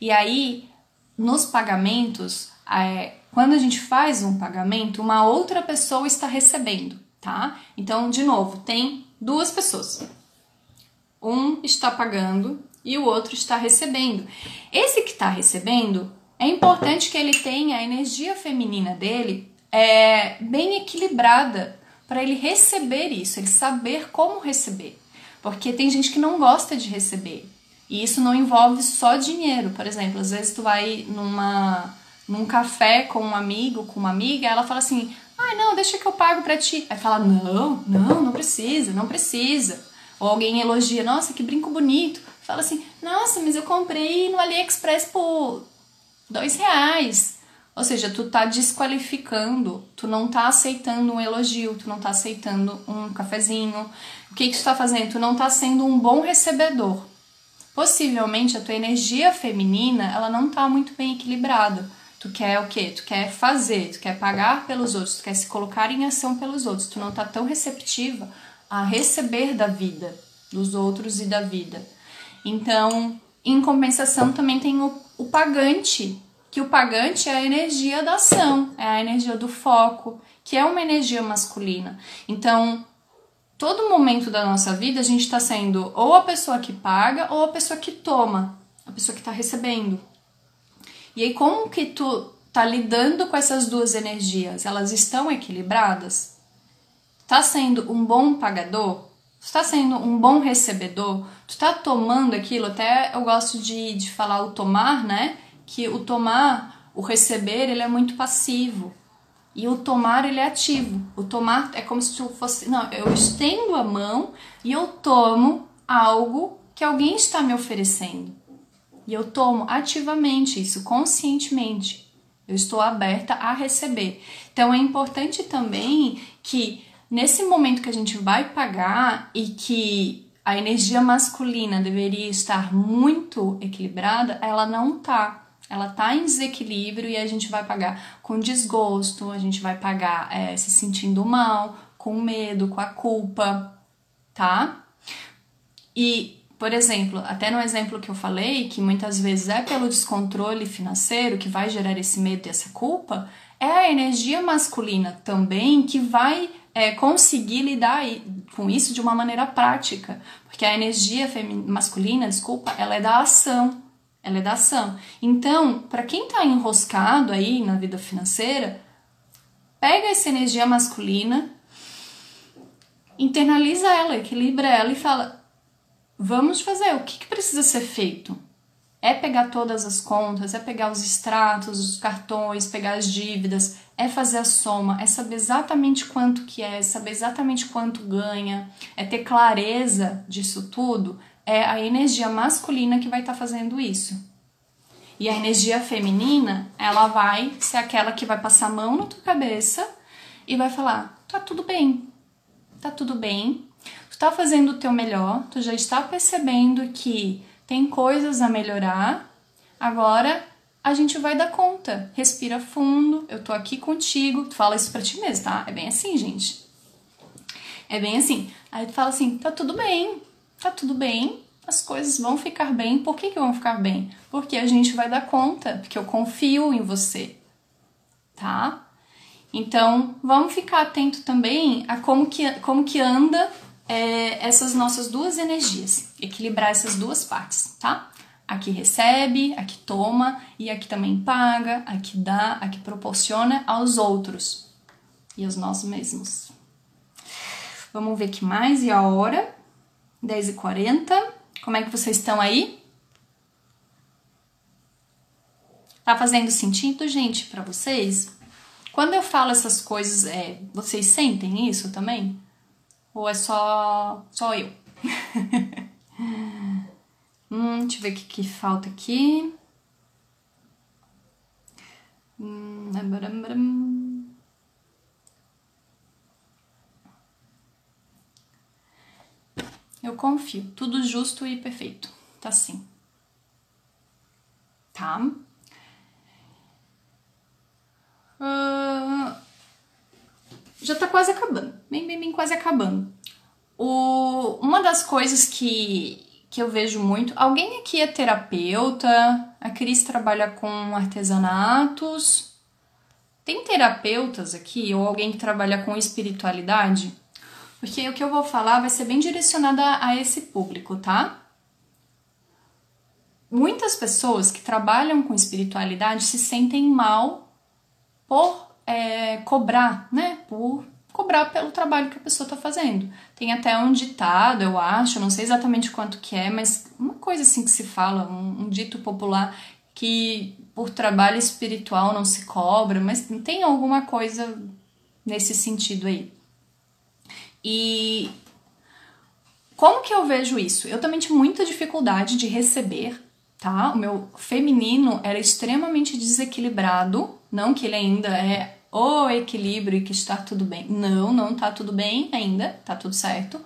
E aí, nos pagamentos, é, quando a gente faz um pagamento, uma outra pessoa está recebendo, tá? Então, de novo, tem duas pessoas. Um está pagando e o outro está recebendo. Esse que está recebendo, é importante que ele tenha a energia feminina dele é, bem equilibrada para ele receber isso, ele saber como receber. Porque tem gente que não gosta de receber. E isso não envolve só dinheiro. Por exemplo, às vezes tu vai numa, num café com um amigo, com uma amiga, ela fala assim: Ai, não, deixa que eu pago pra ti. Aí fala: Não, não, não precisa, não precisa. Ou alguém elogia: Nossa, que brinco bonito. Fala assim: Nossa, mas eu comprei no AliExpress por dois reais. Ou seja, tu tá desqualificando, tu não tá aceitando um elogio, tu não tá aceitando um cafezinho. O que que tu tá fazendo? Tu não tá sendo um bom recebedor. Possivelmente a tua energia feminina, ela não tá muito bem equilibrada. Tu quer o quê? Tu quer fazer, tu quer pagar pelos outros, tu quer se colocar em ação pelos outros. Tu não tá tão receptiva a receber da vida, dos outros e da vida. Então, em compensação, também tem o, o pagante, que o pagante é a energia da ação, é a energia do foco, que é uma energia masculina. Então, todo momento da nossa vida a gente está sendo ou a pessoa que paga ou a pessoa que toma, a pessoa que está recebendo. E aí, como que tu tá lidando com essas duas energias? Elas estão equilibradas? Tá sendo um bom pagador? Tu tá sendo um bom recebedor? Tu tá tomando aquilo? Até eu gosto de, de falar o tomar, né? Que o tomar, o receber, ele é muito passivo. E o tomar, ele é ativo. O tomar é como se fosse. Não, eu estendo a mão e eu tomo algo que alguém está me oferecendo. E eu tomo ativamente isso, conscientemente. Eu estou aberta a receber. Então é importante também que nesse momento que a gente vai pagar e que a energia masculina deveria estar muito equilibrada, ela não tá. Ela tá em desequilíbrio e a gente vai pagar com desgosto, a gente vai pagar é, se sentindo mal, com medo, com a culpa, tá? E, por exemplo, até no exemplo que eu falei, que muitas vezes é pelo descontrole financeiro que vai gerar esse medo e essa culpa, é a energia masculina também que vai é, conseguir lidar com isso de uma maneira prática. Porque a energia masculina, desculpa, ela é da ação. Ela é da ação. Então, para quem está enroscado aí na vida financeira, pega essa energia masculina, internaliza ela, equilibra ela e fala: vamos fazer, o que, que precisa ser feito? É pegar todas as contas, é pegar os extratos, os cartões, pegar as dívidas, é fazer a soma, é saber exatamente quanto que é, saber exatamente quanto ganha, é ter clareza disso tudo, é a energia masculina que vai estar tá fazendo isso. E a energia feminina, ela vai ser aquela que vai passar a mão na tua cabeça e vai falar: tá tudo bem, tá tudo bem, tu tá fazendo o teu melhor, tu já está percebendo que tem coisas a melhorar. Agora a gente vai dar conta. Respira fundo, eu tô aqui contigo. Tu fala isso pra ti mesmo, tá? É bem assim, gente. É bem assim. Aí tu fala assim: tá tudo bem, tá tudo bem, as coisas vão ficar bem. Por que, que vão ficar bem? Porque a gente vai dar conta, porque eu confio em você, tá? Então, vamos ficar atento também a como que, como que anda é, essas nossas duas energias, equilibrar essas duas partes, tá? Aqui recebe, aqui toma e aqui também paga, aqui dá, aqui proporciona aos outros e aos nós mesmos. Vamos ver que mais e a hora, 10h40. Como é que vocês estão aí? Tá fazendo sentido, gente, para vocês? Quando eu falo essas coisas, é, vocês sentem isso também? Ou é só, só eu? hum, deixa eu ver o que, que falta aqui. Hum, eu confio. Tudo justo e perfeito. Tá assim. Tá? Uh, já tá quase acabando, bem, bem, bem quase acabando. O, uma das coisas que, que eu vejo muito. Alguém aqui é terapeuta? A Cris trabalha com artesanatos. Tem terapeutas aqui ou alguém que trabalha com espiritualidade? Porque o que eu vou falar vai ser bem direcionado a esse público, tá? Muitas pessoas que trabalham com espiritualidade se sentem mal por é, cobrar, né? Por cobrar pelo trabalho que a pessoa está fazendo. Tem até um ditado, eu acho, não sei exatamente quanto que é, mas uma coisa assim que se fala, um, um dito popular que por trabalho espiritual não se cobra, mas tem alguma coisa nesse sentido aí. E como que eu vejo isso? Eu também tive muita dificuldade de receber, tá? O meu feminino era extremamente desequilibrado, não que ele ainda é o equilíbrio e que está tudo bem. Não, não está tudo bem ainda, está tudo certo.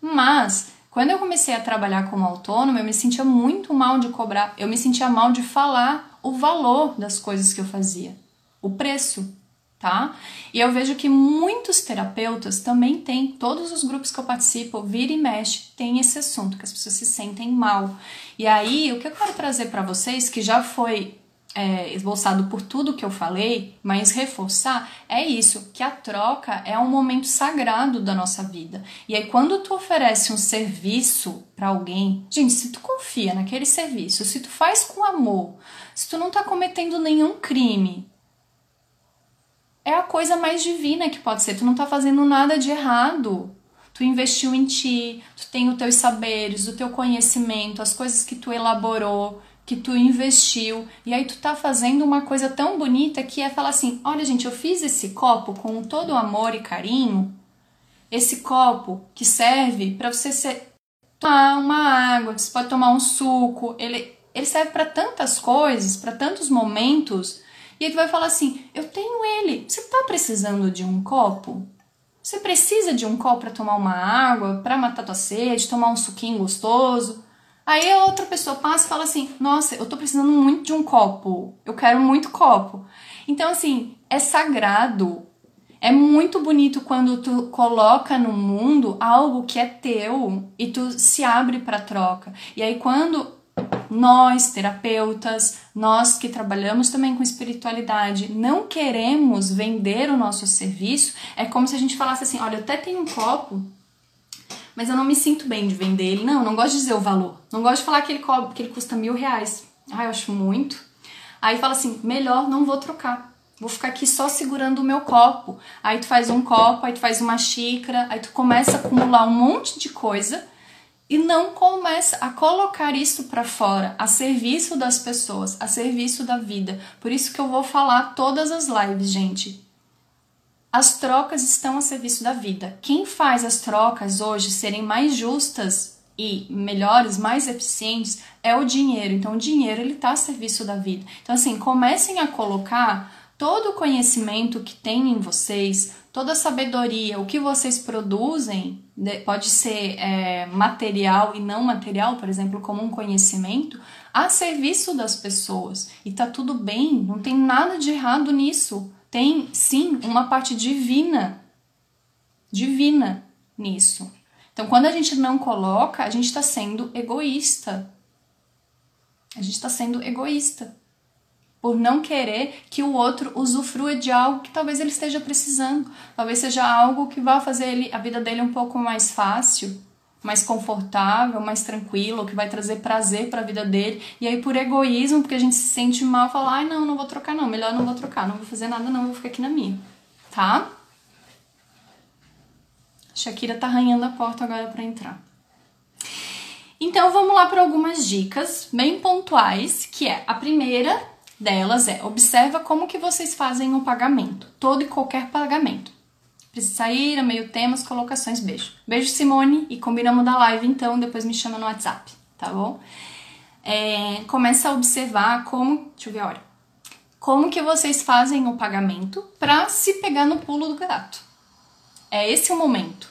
Mas quando eu comecei a trabalhar como autônoma, eu me sentia muito mal de cobrar, eu me sentia mal de falar o valor das coisas que eu fazia, o preço, tá? E eu vejo que muitos terapeutas também têm, todos os grupos que eu participo, vira e mexe, tem esse assunto, que as pessoas se sentem mal. E aí, o que eu quero trazer para vocês, que já foi é, esboçado por tudo que eu falei, mas reforçar é isso, que a troca é um momento sagrado da nossa vida. E aí quando tu oferece um serviço para alguém, gente, se tu confia naquele serviço, se tu faz com amor, se tu não tá cometendo nenhum crime, é a coisa mais divina que pode ser. Tu não tá fazendo nada de errado. Tu investiu em ti, tu tem os teus saberes, o teu conhecimento, as coisas que tu elaborou que tu investiu e aí tu tá fazendo uma coisa tão bonita que é falar assim: olha, gente, eu fiz esse copo com todo amor e carinho, esse copo que serve para você ser, tomar uma água, você pode tomar um suco, ele, ele serve para tantas coisas, para tantos momentos E aí tu vai falar assim: eu tenho ele. Você tá precisando de um copo? Você precisa de um copo para tomar uma água, para matar tua sede, tomar um suquinho gostoso? Aí a outra pessoa passa e fala assim: Nossa, eu tô precisando muito de um copo. Eu quero muito copo. Então, assim, é sagrado. É muito bonito quando tu coloca no mundo algo que é teu e tu se abre para troca. E aí quando nós, terapeutas, nós que trabalhamos também com espiritualidade, não queremos vender o nosso serviço, é como se a gente falasse assim: olha, eu até tenho um copo, mas eu não me sinto bem de vender ele. Não, não gosto de dizer o valor. Não gosto de falar que ele, copo, que ele custa mil reais. Ah, eu acho muito. Aí fala assim: melhor não vou trocar. Vou ficar aqui só segurando o meu copo. Aí tu faz um copo, aí tu faz uma xícara, aí tu começa a acumular um monte de coisa e não começa a colocar isso para fora, a serviço das pessoas, a serviço da vida. Por isso que eu vou falar todas as lives, gente. As trocas estão a serviço da vida. Quem faz as trocas hoje serem mais justas e melhores, mais eficientes é o dinheiro. Então o dinheiro ele está a serviço da vida. Então assim, comecem a colocar todo o conhecimento que tem em vocês, toda a sabedoria, o que vocês produzem, pode ser é, material e não material, por exemplo, como um conhecimento, a serviço das pessoas. E tá tudo bem, não tem nada de errado nisso. Tem sim uma parte divina, divina nisso. Então, quando a gente não coloca, a gente está sendo egoísta. A gente está sendo egoísta por não querer que o outro usufrua de algo que talvez ele esteja precisando. Talvez seja algo que vá fazer ele, a vida dele um pouco mais fácil, mais confortável, mais tranquilo, que vai trazer prazer para a vida dele. E aí por egoísmo, porque a gente se sente mal, fala: "Ai, não, não vou trocar não, melhor não vou trocar, não vou fazer nada não, vou ficar aqui na minha". Tá? Shakira tá arranhando a porta agora para entrar. Então vamos lá para algumas dicas bem pontuais, que é a primeira delas é: observa como que vocês fazem o pagamento, todo e qualquer pagamento. Precisa sair, meio temas, colocações, beijo. Beijo, Simone, e combinamos da live então, depois me chama no WhatsApp, tá bom? É, começa a observar como, deixa eu ver a hora, como que vocês fazem o pagamento para se pegar no pulo do gato. É esse o momento.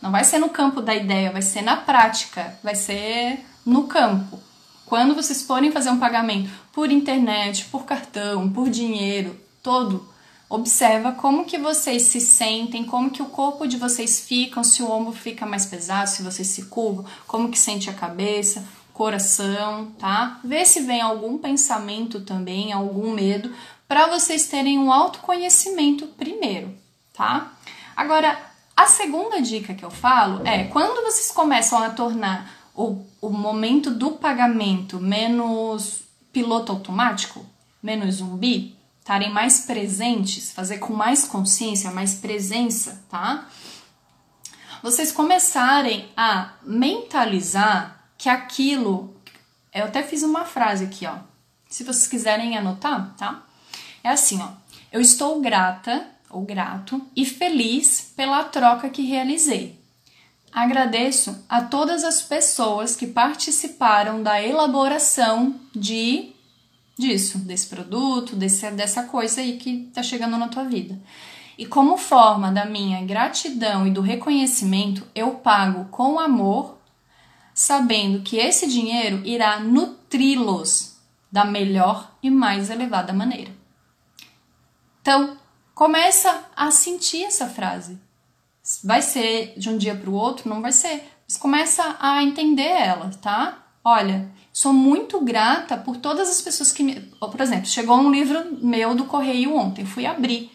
Não vai ser no campo da ideia, vai ser na prática, vai ser no campo. Quando vocês forem fazer um pagamento por internet, por cartão, por dinheiro, todo, observa como que vocês se sentem, como que o corpo de vocês fica, se o ombro fica mais pesado, se vocês se curvam, como que sente a cabeça, coração, tá? Vê se vem algum pensamento também, algum medo, para vocês terem um autoconhecimento primeiro, tá? Agora, a segunda dica que eu falo é quando vocês começam a tornar o, o momento do pagamento menos piloto automático, menos zumbi, estarem mais presentes, fazer com mais consciência, mais presença, tá? Vocês começarem a mentalizar que aquilo. Eu até fiz uma frase aqui, ó. Se vocês quiserem anotar, tá? É assim, ó. Eu estou grata ou grato e feliz pela troca que realizei. Agradeço a todas as pessoas que participaram da elaboração de disso, desse produto, desse, dessa coisa aí que está chegando na tua vida. E como forma da minha gratidão e do reconhecimento, eu pago com amor, sabendo que esse dinheiro irá nutri-los da melhor e mais elevada maneira. Então, começa a sentir essa frase. Vai ser de um dia para o outro? Não vai ser. Mas começa a entender ela, tá? Olha, sou muito grata por todas as pessoas que me. Por exemplo, chegou um livro meu do correio ontem, fui abrir.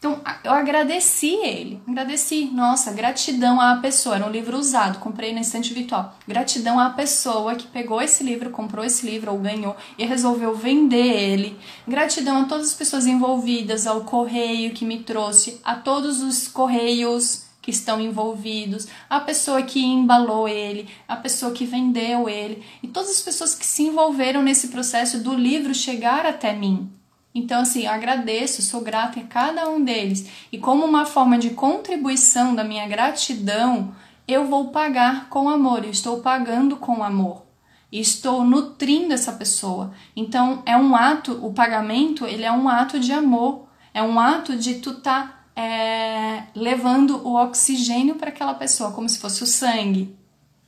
Então, eu agradeci ele, agradeci, nossa, gratidão à pessoa. Era um livro usado, comprei na estante virtual. Gratidão à pessoa que pegou esse livro, comprou esse livro ou ganhou e resolveu vender ele. Gratidão a todas as pessoas envolvidas, ao correio que me trouxe, a todos os correios que estão envolvidos, a pessoa que embalou ele, a pessoa que vendeu ele e todas as pessoas que se envolveram nesse processo do livro chegar até mim. Então, assim, eu agradeço, sou grata a cada um deles. E como uma forma de contribuição da minha gratidão, eu vou pagar com amor, eu estou pagando com amor. estou nutrindo essa pessoa. Então é um ato, o pagamento ele é um ato de amor, é um ato de tu tá é, levando o oxigênio para aquela pessoa, como se fosse o sangue,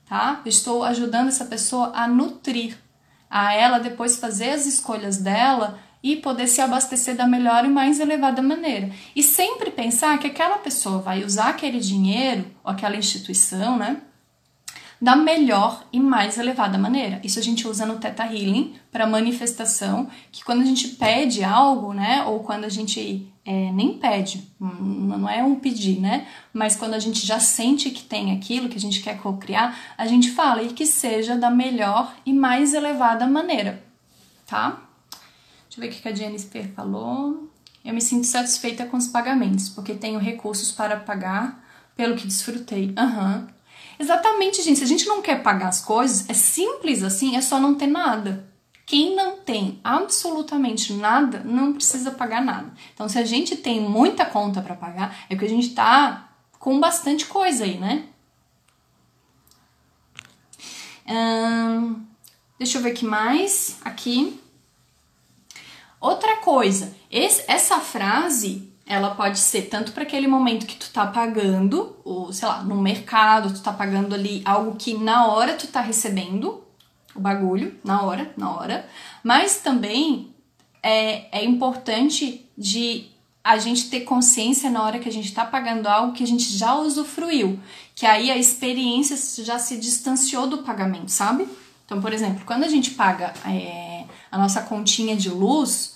tá? estou ajudando essa pessoa a nutrir, a ela depois fazer as escolhas dela e poder se abastecer da melhor e mais elevada maneira. E sempre pensar que aquela pessoa vai usar aquele dinheiro ou aquela instituição, né? Da melhor e mais elevada maneira. Isso a gente usa no Theta Healing para manifestação, que quando a gente pede algo, né? Ou quando a gente é, nem pede, não é um pedir, né? Mas quando a gente já sente que tem aquilo que a gente quer co-criar, a gente fala e que seja da melhor e mais elevada maneira, tá? Deixa eu ver o que a Jennifer falou. Eu me sinto satisfeita com os pagamentos, porque tenho recursos para pagar pelo que desfrutei. Aham. Uhum. Exatamente, gente. Se a gente não quer pagar as coisas, é simples assim, é só não ter nada. Quem não tem absolutamente nada, não precisa pagar nada. Então, se a gente tem muita conta para pagar, é porque a gente tá com bastante coisa aí, né? Hum, deixa eu ver aqui mais. Aqui. Outra coisa, esse, essa frase ela pode ser tanto para aquele momento que tu tá pagando, ou sei lá, no mercado, tu tá pagando ali algo que na hora tu tá recebendo o bagulho, na hora, na hora, mas também é, é importante de a gente ter consciência na hora que a gente está pagando algo que a gente já usufruiu, que aí a experiência já se distanciou do pagamento, sabe? Então, por exemplo, quando a gente paga é, a nossa continha de luz,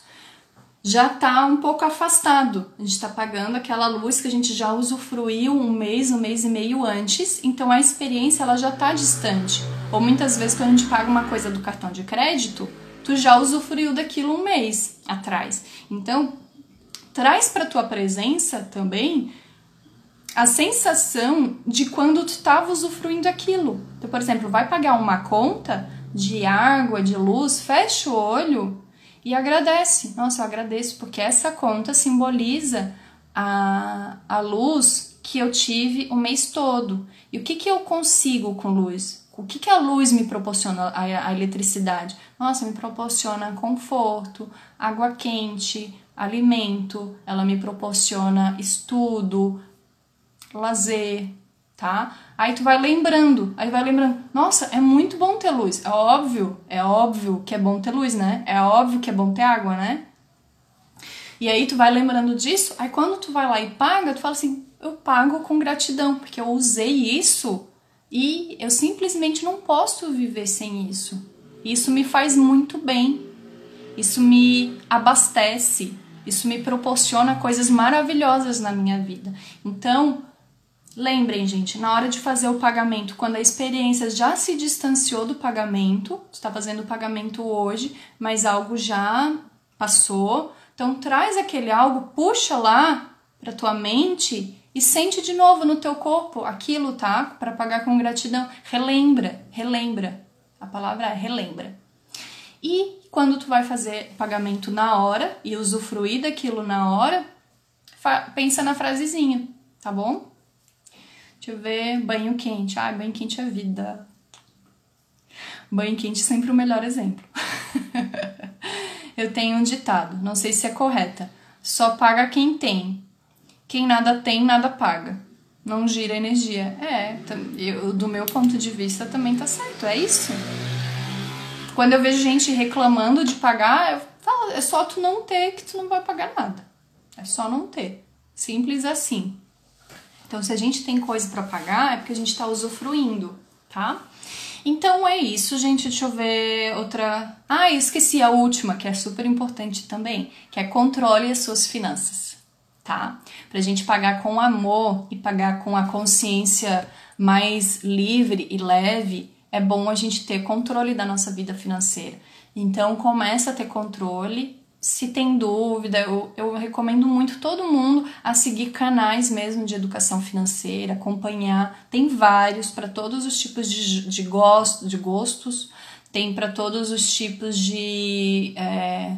já está um pouco afastado. A gente está pagando aquela luz que a gente já usufruiu um mês, um mês e meio antes, então a experiência ela já está distante. Ou muitas vezes quando a gente paga uma coisa do cartão de crédito, tu já usufruiu daquilo um mês atrás. Então, traz para tua presença também a sensação de quando tu estava usufruindo aquilo. Então, por exemplo, vai pagar uma conta de água, de luz, fecha o olho e agradece. Nossa, eu agradeço porque essa conta simboliza a, a luz que eu tive o mês todo. E o que, que eu consigo com luz? O que, que a luz me proporciona, a, a eletricidade? Nossa, me proporciona conforto, água quente, alimento, ela me proporciona estudo, lazer, tá? Aí tu vai lembrando, aí vai lembrando, nossa, é muito bom ter luz. É óbvio, é óbvio que é bom ter luz, né? É óbvio que é bom ter água, né? E aí tu vai lembrando disso, aí quando tu vai lá e paga, tu fala assim, eu pago com gratidão, porque eu usei isso e eu simplesmente não posso viver sem isso. Isso me faz muito bem. Isso me abastece, isso me proporciona coisas maravilhosas na minha vida. Então, Lembrem, gente, na hora de fazer o pagamento, quando a experiência já se distanciou do pagamento, está fazendo o pagamento hoje, mas algo já passou, então traz aquele algo, puxa lá para tua mente e sente de novo no teu corpo aquilo, tá? Para pagar com gratidão. Relembra, relembra. A palavra é relembra. E quando tu vai fazer pagamento na hora e usufruir daquilo na hora, pensa na frasezinha, tá bom? Deixa eu ver, banho quente. Ah, banho quente é vida. Banho quente é sempre o melhor exemplo. eu tenho um ditado, não sei se é correta. Só paga quem tem. Quem nada tem, nada paga. Não gira energia. É, eu, do meu ponto de vista também tá certo, é isso. Quando eu vejo gente reclamando de pagar, eu falo, é só tu não ter que tu não vai pagar nada. É só não ter. Simples assim. Então, se a gente tem coisa para pagar, é porque a gente está usufruindo, tá? Então é isso, gente. Deixa eu ver outra. Ah, esqueci a última, que é super importante também, que é controle as suas finanças, tá? Pra gente pagar com amor e pagar com a consciência mais livre e leve, é bom a gente ter controle da nossa vida financeira. Então começa a ter controle se tem dúvida, eu, eu recomendo muito todo mundo a seguir canais mesmo de educação financeira, acompanhar. Tem vários para todos os tipos de, de, gosto, de gostos, tem para todos os tipos de. É,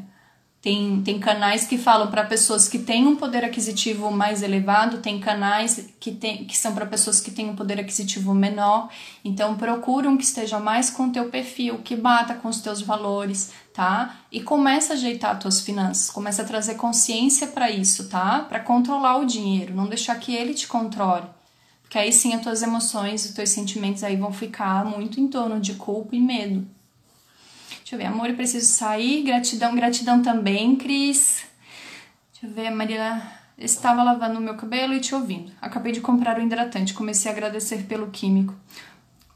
Tem, tem canais que falam para pessoas que têm um poder aquisitivo mais elevado, tem canais que, tem, que são para pessoas que têm um poder aquisitivo menor. Então procura um que esteja mais com o teu perfil, que bata com os teus valores, tá? E começa a ajeitar as tuas finanças, começa a trazer consciência para isso, tá? Para controlar o dinheiro, não deixar que ele te controle. Porque aí sim as tuas emoções, os teus sentimentos aí vão ficar muito em torno de culpa e medo. Deixa eu ver, amor, eu preciso sair. Gratidão, gratidão também, Cris. Deixa eu ver, Maria. Estava lavando o meu cabelo e te ouvindo. Acabei de comprar o hidratante. Comecei a agradecer pelo químico.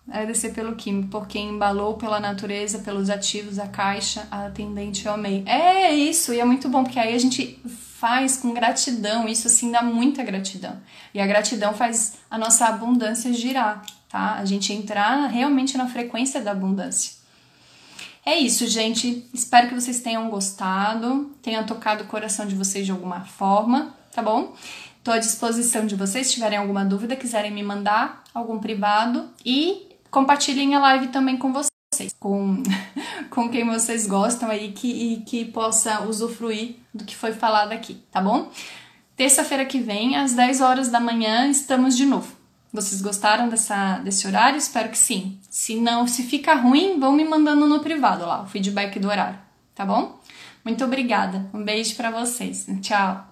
Agradecer pelo químico, por quem embalou, pela natureza, pelos ativos, a caixa, a atendente, eu amei. É isso, e é muito bom, porque aí a gente faz com gratidão, isso assim dá muita gratidão. E a gratidão faz a nossa abundância girar, tá? A gente entrar realmente na frequência da abundância. É isso, gente. Espero que vocês tenham gostado, tenha tocado o coração de vocês de alguma forma, tá bom? Estou à disposição de vocês, se tiverem alguma dúvida, quiserem me mandar algum privado e compartilhem a live também com vocês, com, com quem vocês gostam aí que, e que possa usufruir do que foi falado aqui, tá bom? Terça-feira que vem, às 10 horas da manhã, estamos de novo. Vocês gostaram dessa, desse horário? Espero que sim. Se não, se fica ruim, vão me mandando no privado lá, o feedback do horário, tá bom? Muito obrigada. Um beijo para vocês. Tchau.